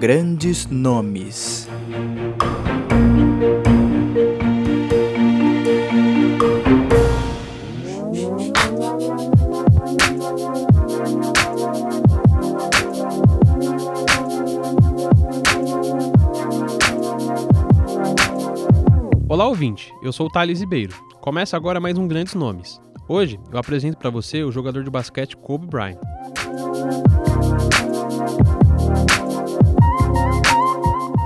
Grandes nomes. Olá, ouvinte. Eu sou o Thales Ribeiro. Começa agora mais um Grandes Nomes. Hoje eu apresento para você o jogador de basquete Kobe Bryant.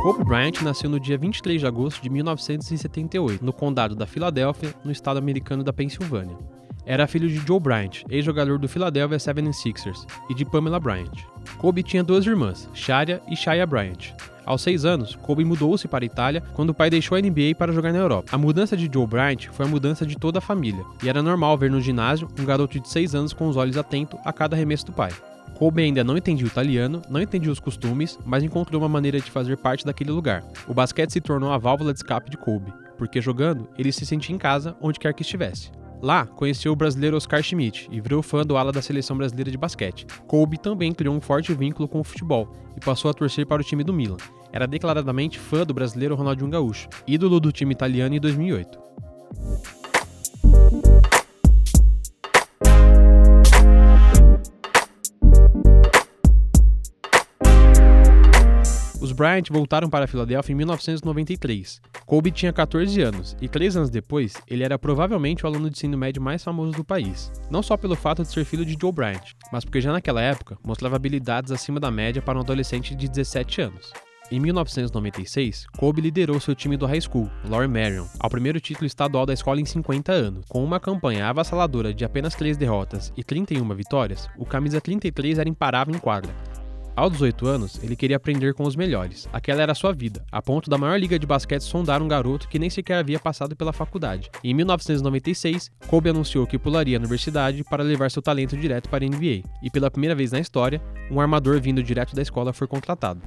Kobe Bryant nasceu no dia 23 de agosto de 1978, no condado da Filadélfia, no estado americano da Pensilvânia. Era filho de Joe Bryant, ex-jogador do Philadelphia 76ers, e de Pamela Bryant. Kobe tinha duas irmãs, Sharia e Shaya Bryant. Aos seis anos, Kobe mudou-se para a Itália quando o pai deixou a NBA para jogar na Europa. A mudança de Joe Bryant foi a mudança de toda a família, e era normal ver no ginásio um garoto de seis anos com os olhos atentos a cada arremesso do pai. Kobe ainda não entendia o italiano, não entendia os costumes, mas encontrou uma maneira de fazer parte daquele lugar. O basquete se tornou a válvula de escape de Kobe, porque jogando, ele se sentia em casa onde quer que estivesse. Lá, conheceu o brasileiro Oscar Schmidt e virou fã do ala da seleção brasileira de basquete. Kobe também criou um forte vínculo com o futebol e passou a torcer para o time do Milan. Era declaradamente fã do brasileiro Ronaldinho Gaúcho, ídolo do time italiano em 2008. Os Bryant voltaram para a Filadélfia em 1993. Kobe tinha 14 anos e três anos depois, ele era provavelmente o aluno de ensino médio mais famoso do país. Não só pelo fato de ser filho de Joe Bryant, mas porque já naquela época mostrava habilidades acima da média para um adolescente de 17 anos. Em 1996, Kobe liderou seu time do high school, Laurie Marion, ao primeiro título estadual da escola em 50 anos. Com uma campanha avassaladora de apenas 3 derrotas e 31 vitórias, o camisa 33 era imparável em quadra, aos 18 anos, ele queria aprender com os melhores. Aquela era a sua vida, a ponto da maior liga de basquete sondar um garoto que nem sequer havia passado pela faculdade. em 1996, Kobe anunciou que pularia a universidade para levar seu talento direto para a NBA, e pela primeira vez na história, um armador vindo direto da escola foi contratado.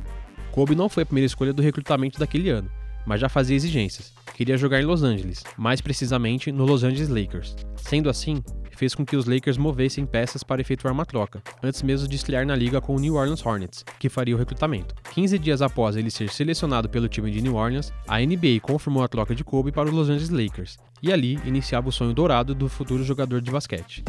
Kobe não foi a primeira escolha do recrutamento daquele ano, mas já fazia exigências. Queria jogar em Los Angeles, mais precisamente no Los Angeles Lakers. Sendo assim, fez com que os Lakers movessem peças para efetuar uma troca, antes mesmo de estrear na liga com o New Orleans Hornets, que faria o recrutamento. 15 dias após ele ser selecionado pelo time de New Orleans, a NBA confirmou a troca de Kobe para os Los Angeles Lakers, e ali iniciava o sonho dourado do futuro jogador de basquete.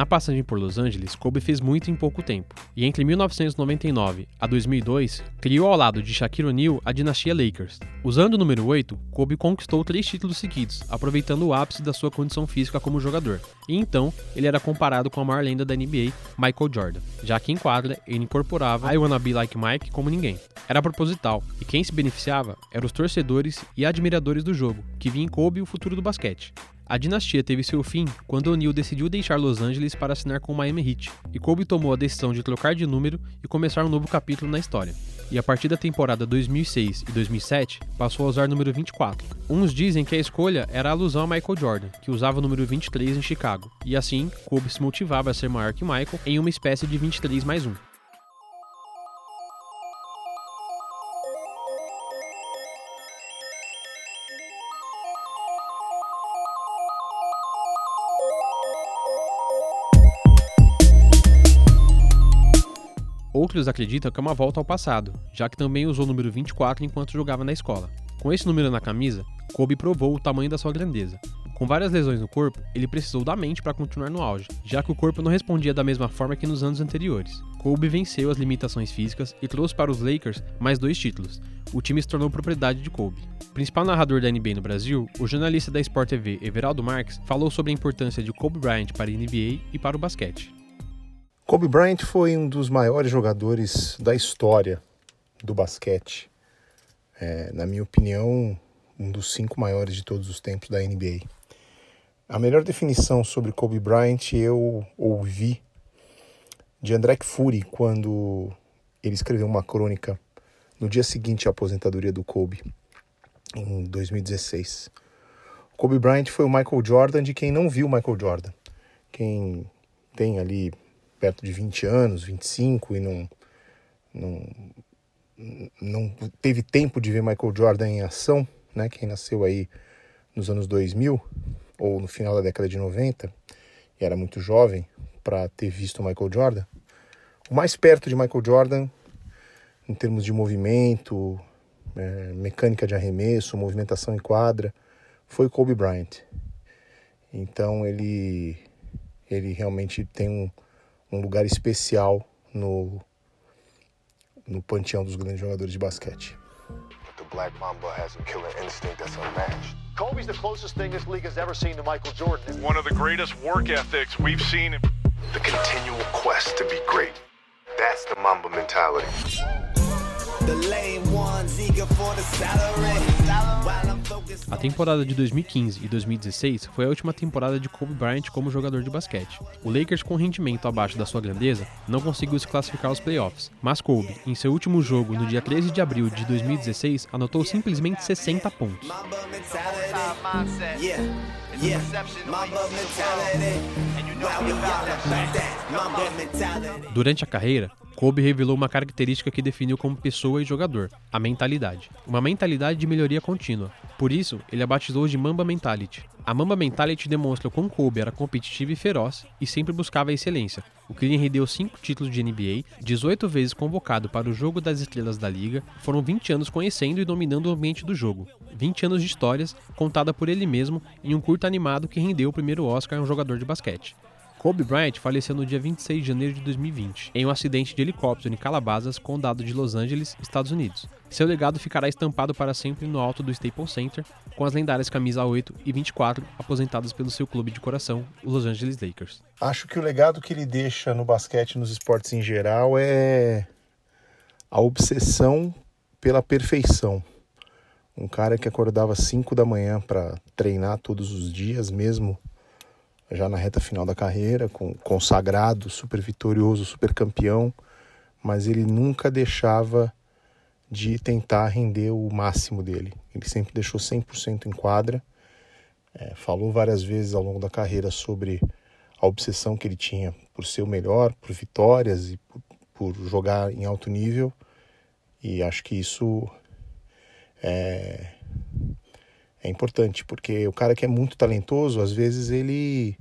Na passagem por Los Angeles, Kobe fez muito em pouco tempo, e entre 1999 a 2002, criou ao lado de Shaquille O'Neal a dinastia Lakers. Usando o número 8, Kobe conquistou três títulos seguidos, aproveitando o ápice da sua condição física como jogador, e então ele era comparado com a maior lenda da NBA, Michael Jordan, já que em quadra ele incorporava I Wanna Be Like Mike como ninguém. Era proposital, e quem se beneficiava eram os torcedores e admiradores do jogo, que viam em Kobe o futuro do basquete. A dinastia teve seu fim quando O'Neal decidiu deixar Los Angeles para assinar com o Miami Heat, e Kobe tomou a decisão de trocar de número e começar um novo capítulo na história. E a partir da temporada 2006 e 2007, passou a usar o número 24. Uns dizem que a escolha era alusão a Michael Jordan, que usava o número 23 em Chicago, e assim Kobe se motivava a ser maior que Michael em uma espécie de 23 mais 1. Outros acreditam que é uma volta ao passado, já que também usou o número 24 enquanto jogava na escola. Com esse número na camisa, Kobe provou o tamanho da sua grandeza. Com várias lesões no corpo, ele precisou da mente para continuar no auge, já que o corpo não respondia da mesma forma que nos anos anteriores. Kobe venceu as limitações físicas e trouxe para os Lakers mais dois títulos. O time se tornou propriedade de Kobe. Principal narrador da NBA no Brasil, o jornalista da Sport TV Everaldo Marques falou sobre a importância de Kobe Bryant para a NBA e para o basquete. Kobe Bryant foi um dos maiores jogadores da história do basquete. É, na minha opinião, um dos cinco maiores de todos os tempos da NBA. A melhor definição sobre Kobe Bryant eu ouvi de André Fury quando ele escreveu uma crônica no dia seguinte à aposentadoria do Kobe, em 2016. Kobe Bryant foi o Michael Jordan de quem não viu Michael Jordan. Quem tem ali perto de 20 anos, 25 e não, não, não teve tempo de ver Michael Jordan em ação, né? Quem nasceu aí nos anos 2000 ou no final da década de 90 e era muito jovem para ter visto Michael Jordan. O mais perto de Michael Jordan em termos de movimento, é, mecânica de arremesso, movimentação em quadra, foi Kobe Bryant. Então ele, ele realmente tem um, um lugar especial no, no panteão dos grandes jogadores de basquete. The Black Mamba has a killer instinct that's unmatched. Kobe's the closest thing this league has ever seen to Michael Jordan. One of the greatest work ethics we've seen. The continual quest to be great. That's the Mamba mentality. A temporada de 2015 e 2016 foi a última temporada de Kobe Bryant como jogador de basquete. O Lakers, com rendimento abaixo da sua grandeza, não conseguiu se classificar aos playoffs, mas Kobe, em seu último jogo no dia 13 de abril de 2016, anotou simplesmente 60 pontos. Durante a carreira, Kobe revelou uma característica que definiu como pessoa e jogador: a mentalidade. Uma mentalidade de melhoria contínua. Por isso, ele a batizou de Mamba Mentality. A Mamba Mentality demonstra o quão Kobe era competitivo e feroz e sempre buscava a excelência. O que lhe rendeu 5 títulos de NBA, 18 vezes convocado para o jogo das estrelas da liga, foram 20 anos conhecendo e dominando o ambiente do jogo. 20 anos de histórias, contada por ele mesmo em um curto animado que rendeu o primeiro Oscar a um jogador de basquete. Kobe Bryant faleceu no dia 26 de janeiro de 2020, em um acidente de helicóptero em Calabasas, condado de Los Angeles, Estados Unidos. Seu legado ficará estampado para sempre no alto do Staples Center, com as lendárias camisas 8 e 24 aposentadas pelo seu clube de coração, o Los Angeles Lakers. Acho que o legado que ele deixa no basquete e nos esportes em geral é a obsessão pela perfeição. Um cara que acordava às 5 da manhã para treinar todos os dias, mesmo já na reta final da carreira, com consagrado, super vitorioso, super campeão, mas ele nunca deixava de tentar render o máximo dele. Ele sempre deixou 100% em quadra. É, falou várias vezes ao longo da carreira sobre a obsessão que ele tinha por ser o melhor, por vitórias e por, por jogar em alto nível. E acho que isso é, é importante, porque o cara que é muito talentoso, às vezes ele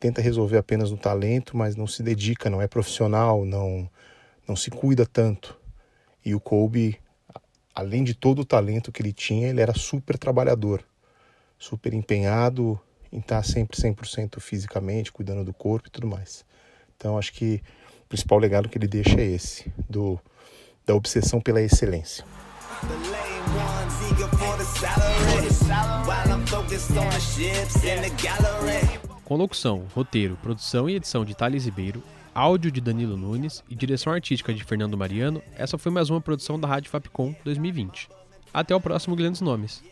tenta resolver apenas no talento, mas não se dedica, não é profissional, não, não se cuida tanto. E o Kobe, além de todo o talento que ele tinha, ele era super trabalhador, super empenhado em estar sempre 100% fisicamente, cuidando do corpo e tudo mais. Então acho que o principal legado que ele deixa é esse, do, da obsessão pela excelência. Com locução, roteiro, produção e edição de Thales Ribeiro, áudio de Danilo Nunes e direção artística de Fernando Mariano, essa foi mais uma produção da Rádio Fapcom 2020. Até o próximo Grandes Nomes.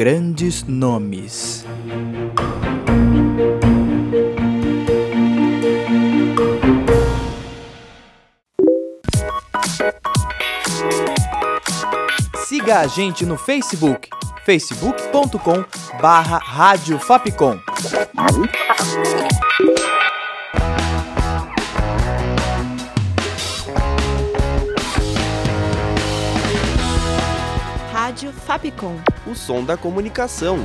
Grandes Nomes. Siga a gente no Facebook, facebook.com barra Rádio. O som da comunicação.